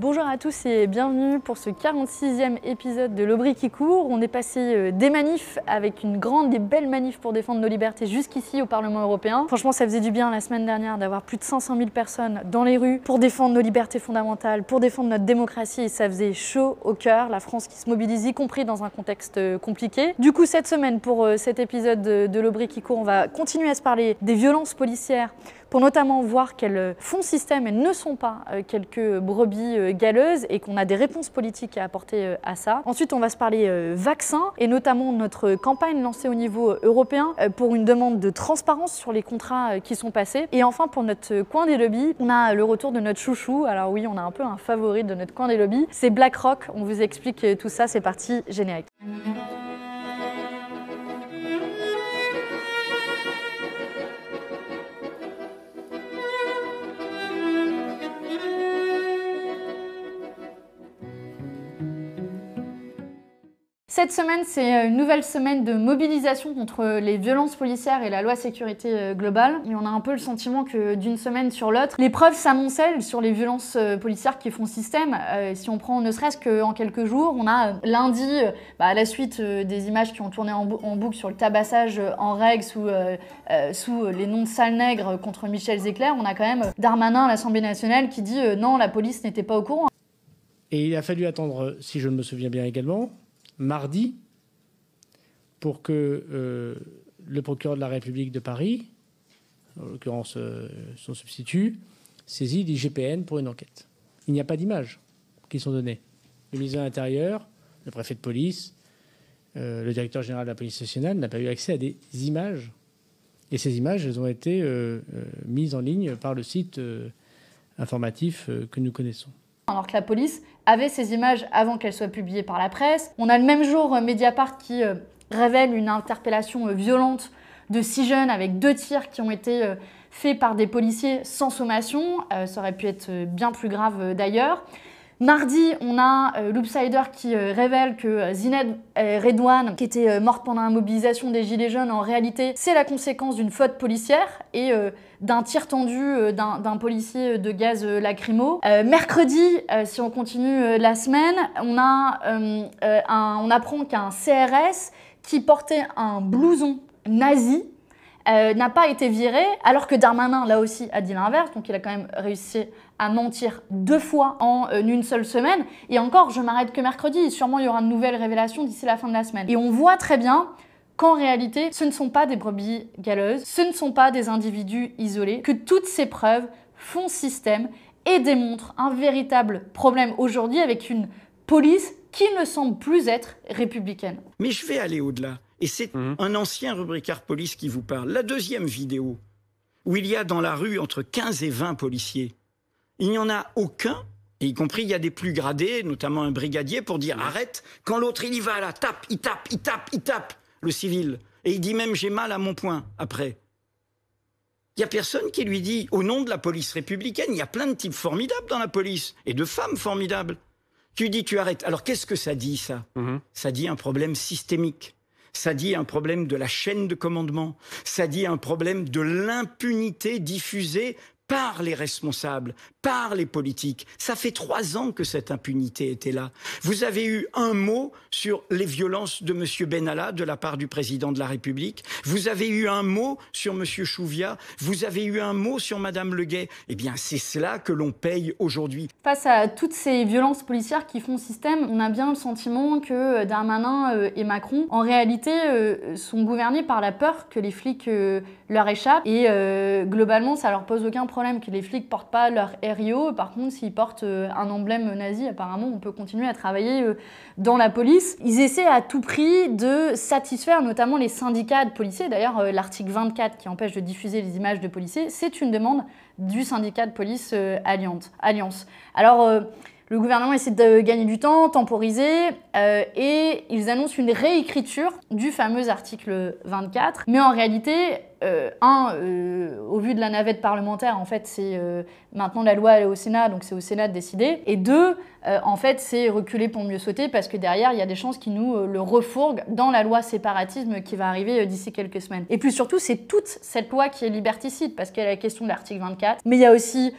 Bonjour à tous et bienvenue pour ce 46e épisode de l'Aubry qui court. On est passé euh, des manifs avec une grande et belle manif pour défendre nos libertés jusqu'ici au Parlement européen. Franchement, ça faisait du bien la semaine dernière d'avoir plus de 500 000 personnes dans les rues pour défendre nos libertés fondamentales, pour défendre notre démocratie et ça faisait chaud au cœur. La France qui se mobilise, y compris dans un contexte euh, compliqué. Du coup, cette semaine, pour euh, cet épisode de l'Aubry qui court, on va continuer à se parler des violences policières pour notamment voir qu'elles font système et ne sont pas quelques brebis galeuse et qu'on a des réponses politiques à apporter euh, à ça. Ensuite, on va se parler euh, vaccins et notamment notre campagne lancée au niveau euh, européen pour une demande de transparence sur les contrats qui sont passés. Et enfin, pour notre coin des lobbies, on a le retour de notre chouchou. Alors oui, on a un peu un favori de notre coin des lobbies. C'est BlackRock. On vous explique tout ça. C'est parti, générique. Cette semaine, c'est euh, une nouvelle semaine de mobilisation contre les violences policières et la loi sécurité euh, globale. Et on a un peu le sentiment que d'une semaine sur l'autre, les preuves s'amoncellent sur les violences euh, policières qui font système. si on prend ne serait-ce qu'en quelques jours, on a lundi, bah, à la suite des images qui ont tourné en, boucle sur le tabassage en règle sous, sous les noms de sales nègres contre Michel Zecler, on a quand même Darmanin à l'Assemblée nationale qui dit non, la police n'était pas au courant. Et il a fallu attendre, si je me souviens bien également, mardi pour que euh, le procureur de la République de Paris, en l'occurrence euh, son substitut, saisit l'IGPN pour une enquête. Il n'y a pas d'images qui sont données. Le ministre de l'Intérieur, le préfet de police, euh, le directeur général de la police nationale n'a pas eu accès à des images. Et ces images, elles ont été mises en ligne par le site informatif que nous connaissons alors que la police avait ces images avant qu'elles soient publiées par la presse. On a le même jour euh, Mediapart qui euh, révèle une interpellation euh, violente de six jeunes avec deux tirs qui ont été faits par des policiers sans sommation. ça aurait pu être bien plus grave d'ailleurs. Mardi, on a Loopsider qui révèle que Zined Redouane, qui était morte pendant la mobilisation des Gilets jaunes, en réalité, c'est la conséquence d'une faute policière et d'un tir tendu euh, d'un policier de gaz euh, lacrymo. Euh, mercredi, si on continue la semaine, on, a, on apprend qu'un CRS qui portait un blouson nazi n'a pas été viré, alors que Darmanin, là aussi, a dit l'inverse, donc il a quand même réussi à mentir deux fois en une seule semaine. Et encore, je m'arrête que mercredi, sûrement il y aura de nouvelles révélations d'ici la fin de la semaine. Et on voit très bien qu'en réalité, ce ne sont pas des brebis galeuses, ce ne sont pas des individus isolés, que toutes ces preuves font système et démontrent un véritable problème aujourd'hui avec une police qui ne semble plus être républicaine. Mais je vais aller au-delà. Et c'est mhm. un ancien rubricard police qui vous parle. La deuxième vidéo, où il y a dans la rue entre 15 et 20 policiers, il n'y en a aucun, et y compris il y a des plus gradés, notamment un brigadier, pour dire arrête, quand l'autre il y va là, tape, il tape, il tape, il tape le civil. Et il dit même j'ai mal à mon poing après. Il n'y a personne qui lui dit, au nom de la police républicaine, il y a plein de types formidables dans la police, et de femmes formidables. Tu dis, tu arrêtes. Alors qu'est-ce que ça dit, ça? Mhm. Ça dit un problème systémique. Ça dit un problème de la chaîne de commandement. Ça dit un problème de l'impunité diffusée par les responsables, par les politiques. Ça fait trois ans que cette impunité était là. Vous avez eu un mot sur les violences de M. Benalla de la part du président de la République. Vous avez eu un mot sur M. Chouvia. Vous avez eu un mot sur Mme Leguet. Eh bien, c'est cela que l'on paye aujourd'hui. Face à toutes ces violences policières qui font système, on a bien le sentiment que euh, Darmanin euh, et Macron, en réalité, euh, sont gouvernés par la peur que les flics leur échappent. Et globalement, ça leur pose aucun problème que les flics portent pas leur par contre, s'ils portent euh, un emblème nazi, apparemment, on peut continuer à travailler euh, dans la police. Ils essaient à tout prix de satisfaire notamment les syndicats de policiers. D'ailleurs, euh, l'article 24 qui empêche de diffuser les images de policiers, c'est une demande du syndicat de police Alliance. Alors, le gouvernement essaie de gagner du temps, temporiser, et ils annoncent une réécriture du fameux article 24. Mais en réalité, euh, un, euh, au vu de la navette parlementaire, en fait, c'est maintenant la loi au Sénat, donc c'est au Sénat de décider. Et deux, en fait, c'est reculer pour mieux sauter parce que derrière, il y a des chances qui nous le refourguent dans la loi séparatisme qui va arriver d'ici quelques semaines. Et puis surtout, c'est toute cette loi qui est liberticide parce qu'il y a la question de l'article 24, mais il y a aussi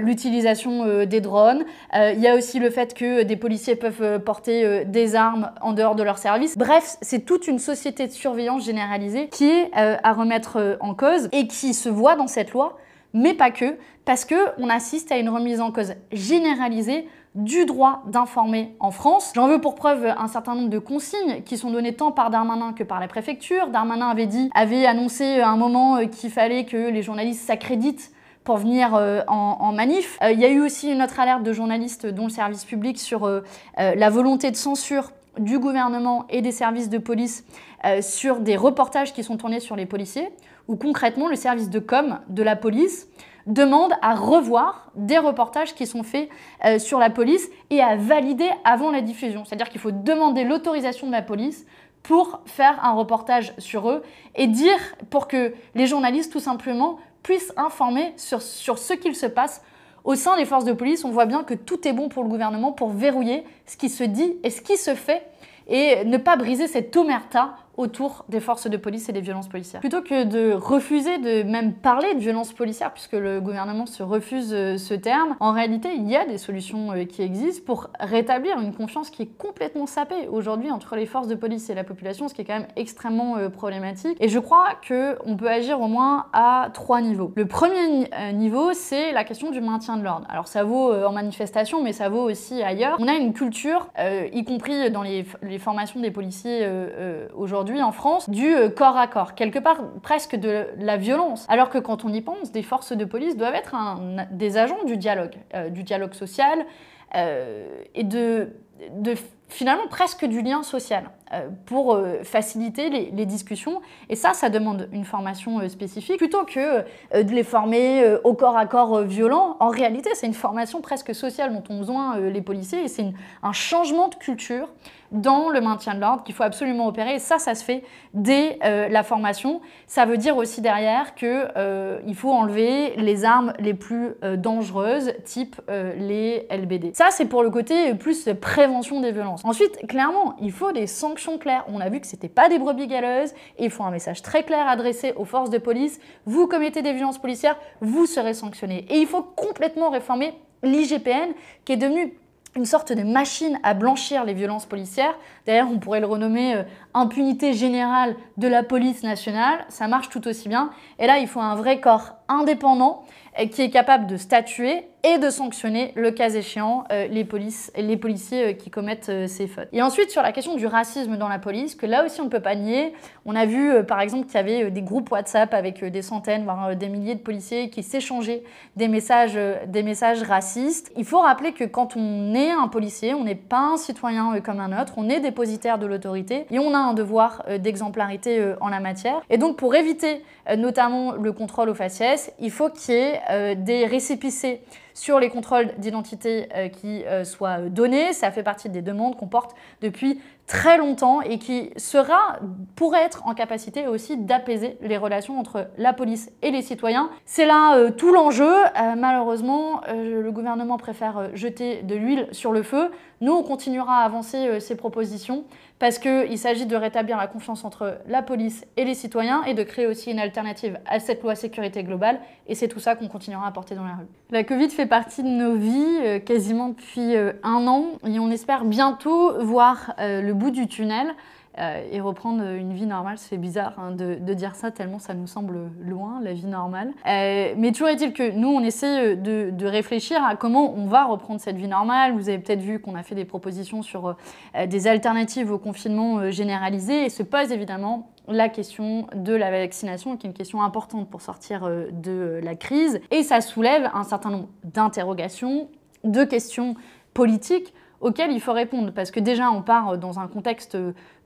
l'utilisation des drones, il y a aussi le fait que des policiers peuvent porter des armes en dehors de leur service. Bref, c'est toute une société de surveillance généralisée qui est euh, à remettre euh, en cause et qui se voit dans cette loi, mais pas que, parce qu'on assiste à une remise en cause généralisée du droit d'informer en France. J'en veux pour preuve un certain nombre de consignes qui sont données tant par Darmanin que par la préfecture. Darmanin avait dit, avait annoncé un moment euh, qu'il fallait que les journalistes s'accréditent pour venir en, manif. Il y a eu aussi une autre alerte de journalistes dont le service public sur la volonté de censure du gouvernement et des services de police euh, sur des reportages qui sont tournés sur les policiers, où concrètement le service de com de la police demande à revoir des reportages qui sont faits euh, sur la police et à valider avant la diffusion. C'est-à-dire qu'il faut demander l'autorisation de la police pour faire un reportage sur eux et dire pour que les journalistes tout simplement puissent informer sur, sur ce qu'il se passe au sein des forces de police. On voit bien que tout est bon pour le gouvernement pour verrouiller ce qui se dit et ce qui se fait et ne pas briser cette omerta autour des forces de police et des violences policières. Plutôt que de refuser de même parler de violences policières, puisque le gouvernement se refuse euh, ce terme, en réalité, il y a des solutions euh, qui existent pour rétablir une confiance qui est complètement sapée aujourd'hui entre les forces de police et la population, ce qui est quand même extrêmement euh, problématique. Et je crois qu'on peut agir au moins à trois niveaux. Le premier niveau, c'est la question du maintien de l'ordre. Alors ça vaut en manifestation, mais ça vaut aussi ailleurs. On a une culture, y compris dans les, les formations des policiers aujourd'hui, en France du euh, corps à corps, quelque part presque de la violence. Alors que quand on y pense, des forces de police doivent être des agents du dialogue, euh, du dialogue social euh, et de, de finalement presque du lien social pour faciliter les, discussions. Et ça, ça demande une formation spécifique. Plutôt que de les former au corps à corps violent, en réalité, c'est une formation presque sociale dont ont besoin les policiers et c'est un changement de culture dans le maintien de l'ordre qu'il faut absolument opérer. Et ça, ça se fait dès euh, la formation. Ça veut dire aussi derrière qu'il euh, faut enlever les armes les plus euh, dangereuses, type les LBD. Ça, c'est pour le côté plus des violences. Ensuite, clairement, il faut des sanctions claires. On a vu que c'était pas des brebis galeuses. Il faut un message très clair adressé aux forces de police. Vous commettez des violences policières, vous serez sanctionné. Et il faut complètement réformer l'IGPN, qui est devenu une sorte de machine à blanchir les violences policières. D'ailleurs, on pourrait le renommer euh, impunité générale de la police nationale. Ça marche tout aussi bien. Et là, il faut un vrai corps indépendant qui est capable de statuer et de sanctionner, le cas échéant, euh, les, polices, les policiers euh, qui commettent euh, ces fautes. Et ensuite, sur la question du racisme dans la police, que là aussi on ne peut pas nier, on a vu par exemple qu'il y avait des groupes WhatsApp avec des centaines, voire des milliers de policiers qui s'échangeaient des messages, des messages racistes. Il faut rappeler que quand on est un policier, on n'est pas un citoyen comme un autre, on est dépositaire de l'autorité et on a devoir d'exemplarité en la matière. Et donc pour éviter notamment le contrôle aux faciès, il faut qu'il y ait des récépissés sur les contrôles d'identité euh, qui euh, soient donnés. Ça fait partie des demandes qu'on porte depuis très longtemps et qui sera, pourrait être en capacité aussi d'apaiser les relations entre la police et les citoyens. C'est là euh, tout l'enjeu. malheureusement, le gouvernement préfère jeter de l'huile sur le feu. Nous, on continuera à avancer ces propositions parce qu'il s'agit de rétablir la confiance entre la police et les citoyens et de créer aussi une alternative à cette loi sécurité globale. Et c'est tout ça qu'on continuera à porter dans la rue. La Covid fait partie de nos vies euh, quasiment depuis euh, un an et on espère bientôt voir euh, le bout du tunnel. Euh, et reprendre une vie normale. C'est bizarre hein, de, dire ça tellement ça nous semble loin, la vie normale. Euh, mais toujours est-il que nous, on essaie de, de, réfléchir à comment on va reprendre cette vie normale. Vous avez peut-être vu qu'on a fait des propositions sur euh, des alternatives au confinement généralisé et se pose évidemment la question de la vaccination, qui est une question importante pour sortir de la crise. Et ça soulève un certain nombre d'interrogations, de questions politiques auxquels il faut répondre. Parce que déjà, on part dans un contexte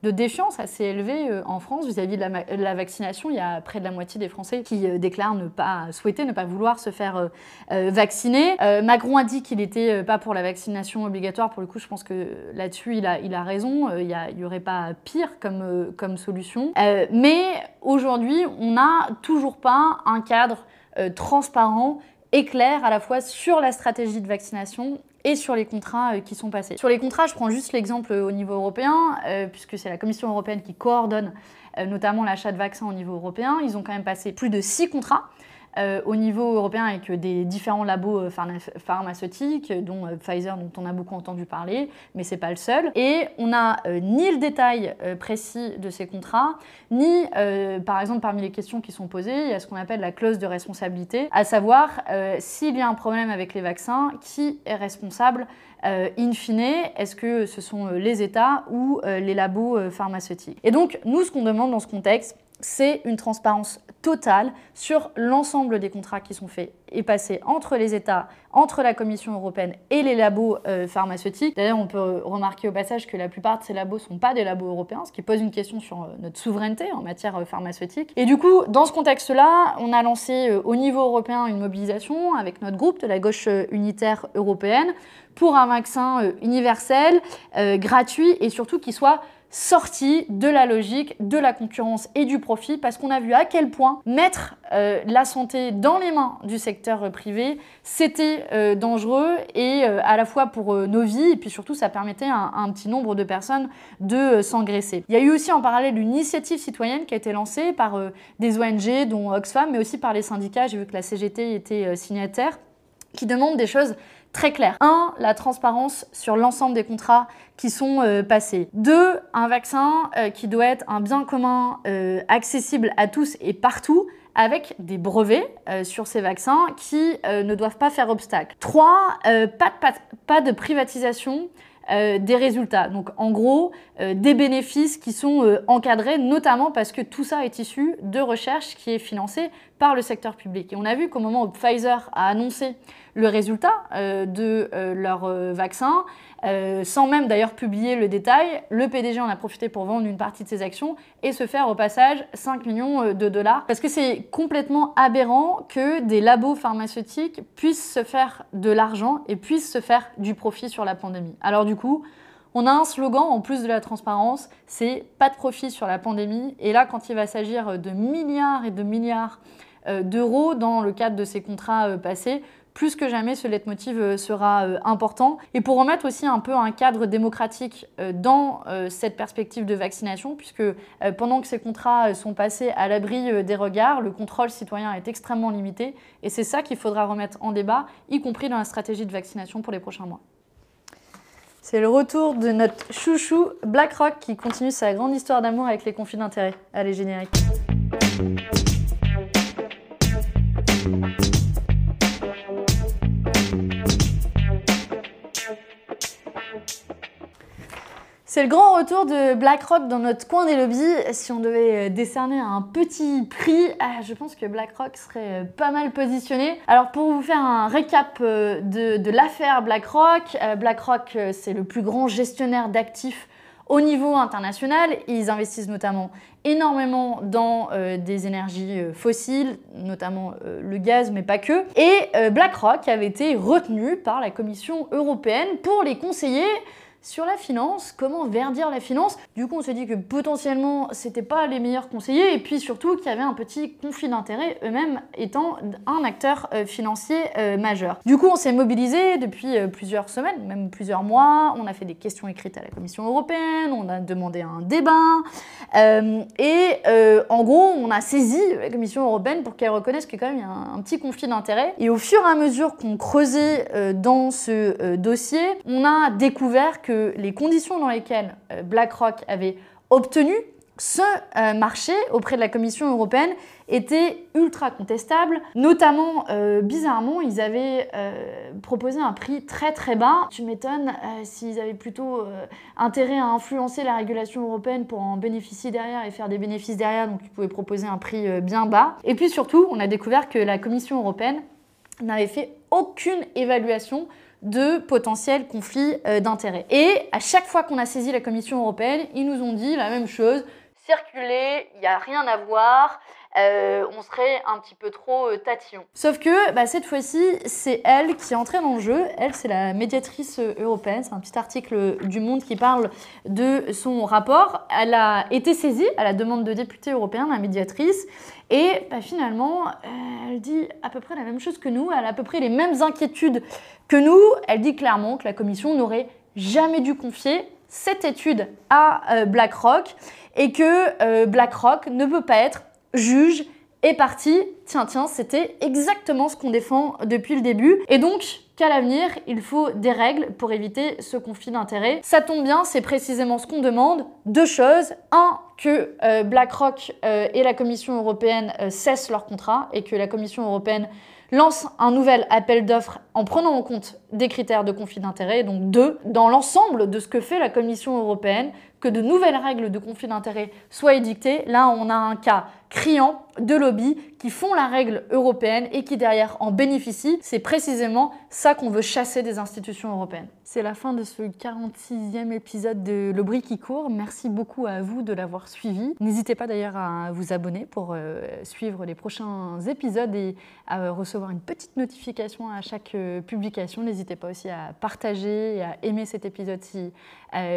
de défiance assez élevé euh, en France vis-à-vis de, la, vaccination. Il y a près de la moitié des Français qui euh, déclarent ne pas souhaiter, ne pas vouloir se faire euh, vacciner. Macron a dit qu'il n'était pas pour la vaccination obligatoire. Pour le coup, je pense que là-dessus, il a, raison. Il n'y aurait pas pire comme, comme solution. mais aujourd'hui, on n'a toujours pas un cadre transparent et clair à la fois sur la stratégie de vaccination et sur les contrats euh, qui sont passés. Sur les contrats, je prends juste l'exemple euh, au niveau européen, euh, puisque c'est la Commission européenne qui coordonne notamment l'achat de vaccins au niveau européen. Ils ont quand même passé plus de six contrats. Euh, au niveau européen avec des différents labos euh, pharmaceutiques, dont euh, Pfizer, dont on a beaucoup entendu parler, mais c'est pas le seul. Et on n'a ni le détail précis de ces contrats, ni, par exemple, parmi les questions qui sont posées, il y a ce qu'on appelle la clause de responsabilité, à savoir s'il y a un problème avec les vaccins, qui est responsable in fine, est-ce que ce sont les États ou les labos pharmaceutiques? Et donc, nous, ce qu'on demande dans ce contexte, c'est une transparence totale sur l'ensemble des contrats qui sont faits et passés entre les États, entre la Commission européenne et les labos euh, pharmaceutiques. D'ailleurs, on peut remarquer au passage que la plupart de ces labos ne sont pas des labos européens, ce qui pose une question sur euh, notre souveraineté en matière euh, pharmaceutique. Et du coup, dans ce contexte-là, on a lancé au niveau européen une mobilisation avec notre groupe de la gauche unitaire européenne pour un vaccin universel, gratuit et surtout qui soit sorti de la logique, de la concurrence et du profit, parce qu'on a vu à quel point mettre euh, la santé dans les mains du secteur privé, c'était euh, dangereux et euh, à la fois pour nos vies, et puis surtout ça permettait à un, petit nombre de personnes de s'engraisser. Il y a eu aussi en parallèle une initiative citoyenne qui a été lancée par des ONG, dont Oxfam, mais aussi par les syndicats, j'ai vu que la CGT était signataire, qui demandent des choses très clair. Un, la transparence sur l'ensemble des contrats qui sont euh, passés. Deux, un vaccin euh, qui doit être un bien commun euh, accessible à tous et partout avec des brevets sur ces vaccins qui ne doivent pas faire obstacle. Trois, pas, de privatisation euh, des résultats. Donc en gros, euh, des bénéfices qui sont euh, encadrés, notamment parce que tout ça est issu de recherche qui est financée par le secteur public. Et on a vu qu'au moment où Pfizer a annoncé le résultat de leur vaccin, sans même d'ailleurs publier le détail, le PDG en a profité pour vendre une partie de ses actions et se faire au passage 5 millions de dollars. Parce que c'est complètement aberrant que des labos pharmaceutiques puissent se faire de l'argent et puissent se faire du profit sur la pandémie. Alors du coup, on a un slogan en plus de la transparence, c'est pas de profit sur la pandémie. Et là, quand il va s'agir de milliards et de milliards euh, d'euros dans le cadre de ces contrats euh, passés, plus que jamais ce leitmotiv euh, sera important. Et pour remettre aussi un peu un cadre démocratique dans cette perspective de vaccination, puisque pendant que ces contrats sont passés à l'abri des regards, le contrôle citoyen est extrêmement limité. Et c'est ça qu'il faudra remettre en débat, y compris dans la stratégie de vaccination pour les prochains mois. C'est le retour de notre chouchou BlackRock qui continue sa grande histoire d'amour avec les conflits d'intérêts. Allez, générique. C'est le grand retour de BlackRock dans notre coin des lobbies. Si on devait euh, décerner un petit prix, ah, je pense que BlackRock serait euh, pas mal positionné. Alors pour vous faire un récap euh, de, l'affaire BlackRock, BlackRock c'est le plus grand gestionnaire d'actifs au niveau international. Ils investissent notamment énormément dans des énergies fossiles, notamment le gaz, mais pas que. Et BlackRock avait été retenu par la Commission européenne pour les conseiller sur la finance, comment verdir la finance. Du coup, on s'est dit que potentiellement, c'était pas les meilleurs conseillers et puis surtout qu'il y avait un petit conflit d'intérêts, eux-mêmes étant un acteur euh, financier euh, majeur. Du coup, on s'est mobilisé depuis euh, plusieurs semaines, même plusieurs mois. On a fait des questions écrites à la Commission européenne, on a demandé un débat et en gros, on a saisi la Commission européenne pour qu'elle reconnaisse qu'il y a quand même un, un petit conflit d'intérêts. Et au fur et à mesure qu'on creusait dans ce dossier, on a découvert que les conditions dans lesquelles euh, BlackRock avait obtenu ce euh, marché auprès de la Commission européenne étaient ultra contestables. Notamment, euh, bizarrement, ils avaient proposé un prix très très bas. Tu m'étonnes s'ils avaient plutôt intérêt à influencer la régulation européenne pour en bénéficier derrière et faire des bénéfices derrière, donc ils pouvaient proposer un prix bien bas. Et puis surtout, on a découvert que la Commission européenne n'avait fait aucune évaluation de potentiels conflits euh, d'intérêts. Et à chaque fois qu'on a saisi la Commission européenne, ils nous ont dit la même chose, circuler, il n'y a rien à voir. Euh, on serait un petit peu trop euh, tatillon. Sauf que bah, cette fois-ci, c'est elle qui est entrée dans le jeu. Elle, c'est la médiatrice euh, européenne. C'est un petit article du Monde qui parle de son rapport. Elle a été saisie à la demande de députés européens, la médiatrice. Et bah, finalement, elle dit à peu près la même chose que nous. Elle a à peu près les mêmes inquiétudes que nous. Elle dit clairement que la Commission n'aurait jamais dû confier cette étude à BlackRock et que BlackRock ne peut pas être juge et parti. Tiens, tiens, c'était exactement ce qu'on défend depuis le début. Et donc, qu'à l'avenir, il faut des règles pour éviter ce conflit d'intérêts. Ça tombe bien, c'est précisément ce qu'on demande. Deux choses. Un, que euh, BlackRock euh, et la Commission européenne euh, cessent leur contrat et que la Commission européenne lance un nouvel appel d'offres en prenant en compte des critères de conflit d'intérêts. Donc deux, dans l'ensemble de ce que fait la Commission européenne, que de nouvelles règles de conflit d'intérêts soient édictées. Là, on a un cas criant de lobbies qui font la règle européenne et qui derrière en bénéficient. C'est précisément ça qu'on veut chasser des institutions européennes. C'est la fin de ce 46e épisode de Le qui court. Merci beaucoup à vous de l'avoir suivi. N'hésitez pas d'ailleurs à vous abonner pour euh, suivre les prochains épisodes et à euh, recevoir une petite notification à chaque euh, publication. N'hésitez pas aussi à partager et à aimer cet épisode si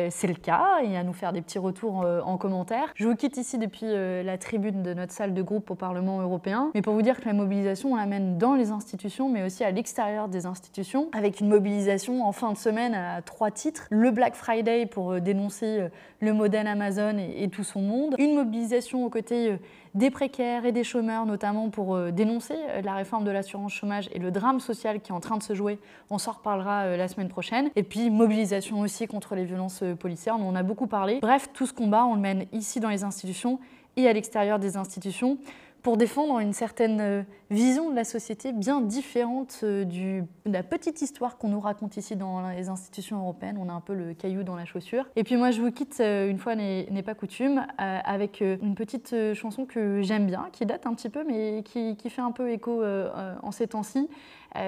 c'est le cas et à nous faire des petits retours en commentaire. Je vous quitte ici depuis la tribune de notre salle de groupe au Parlement européen. Mais pour vous dire que la mobilisation, on l'amène dans les institutions, mais aussi à l'extérieur des institutions, avec une mobilisation en fin de semaine à trois titres. Le Black Friday pour euh, dénoncer euh, le modèle Amazon et, tout son monde. Une mobilisation aux côtés euh, des précaires et des chômeurs, notamment pour dénoncer la réforme de l'assurance chômage et le drame social qui est en train de se jouer. On s'en reparlera la semaine prochaine. Et puis mobilisation aussi contre les violences policières, on en a beaucoup parlé. Bref, tout ce combat, on le mène ici dans les institutions et à l'extérieur des institutions pour défendre une certaine euh, vision de la société bien différente euh, de la petite histoire qu'on nous raconte ici dans les institutions européennes. On a un peu le caillou dans la chaussure. Et puis moi, je vous quitte, euh, une fois n'est pas coutume, avec une petite chanson que j'aime bien, qui date un petit peu, mais qui, fait un peu écho en ces temps-ci.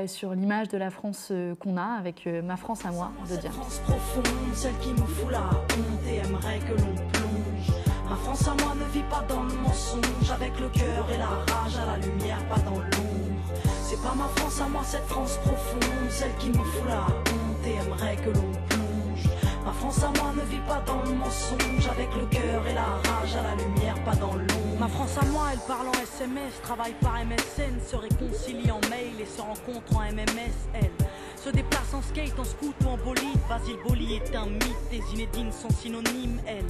sur l'image de la France qu'on a avec Ma France à moi de. France nous et à moi ne vit pas dans le mensonge, avec le cœur et la rage à la lumière, pas dans l'ombre. C'est pas ma France à moi, cette France profonde, celle qui me fout la honte et aimerait que l'on plonge. Ma France à moi ne vit pas dans le mensonge, avec le cœur et la rage à la lumière, pas dans l'ombre. Ma France à moi, elle parle en SMS, travaille par MSN, se réconcilie en mail et se rencontre en MMS, elle se déplace en skate, en scoot ou en bolide. Basile Boli est un mythe, des inédines sont synonymes, elle.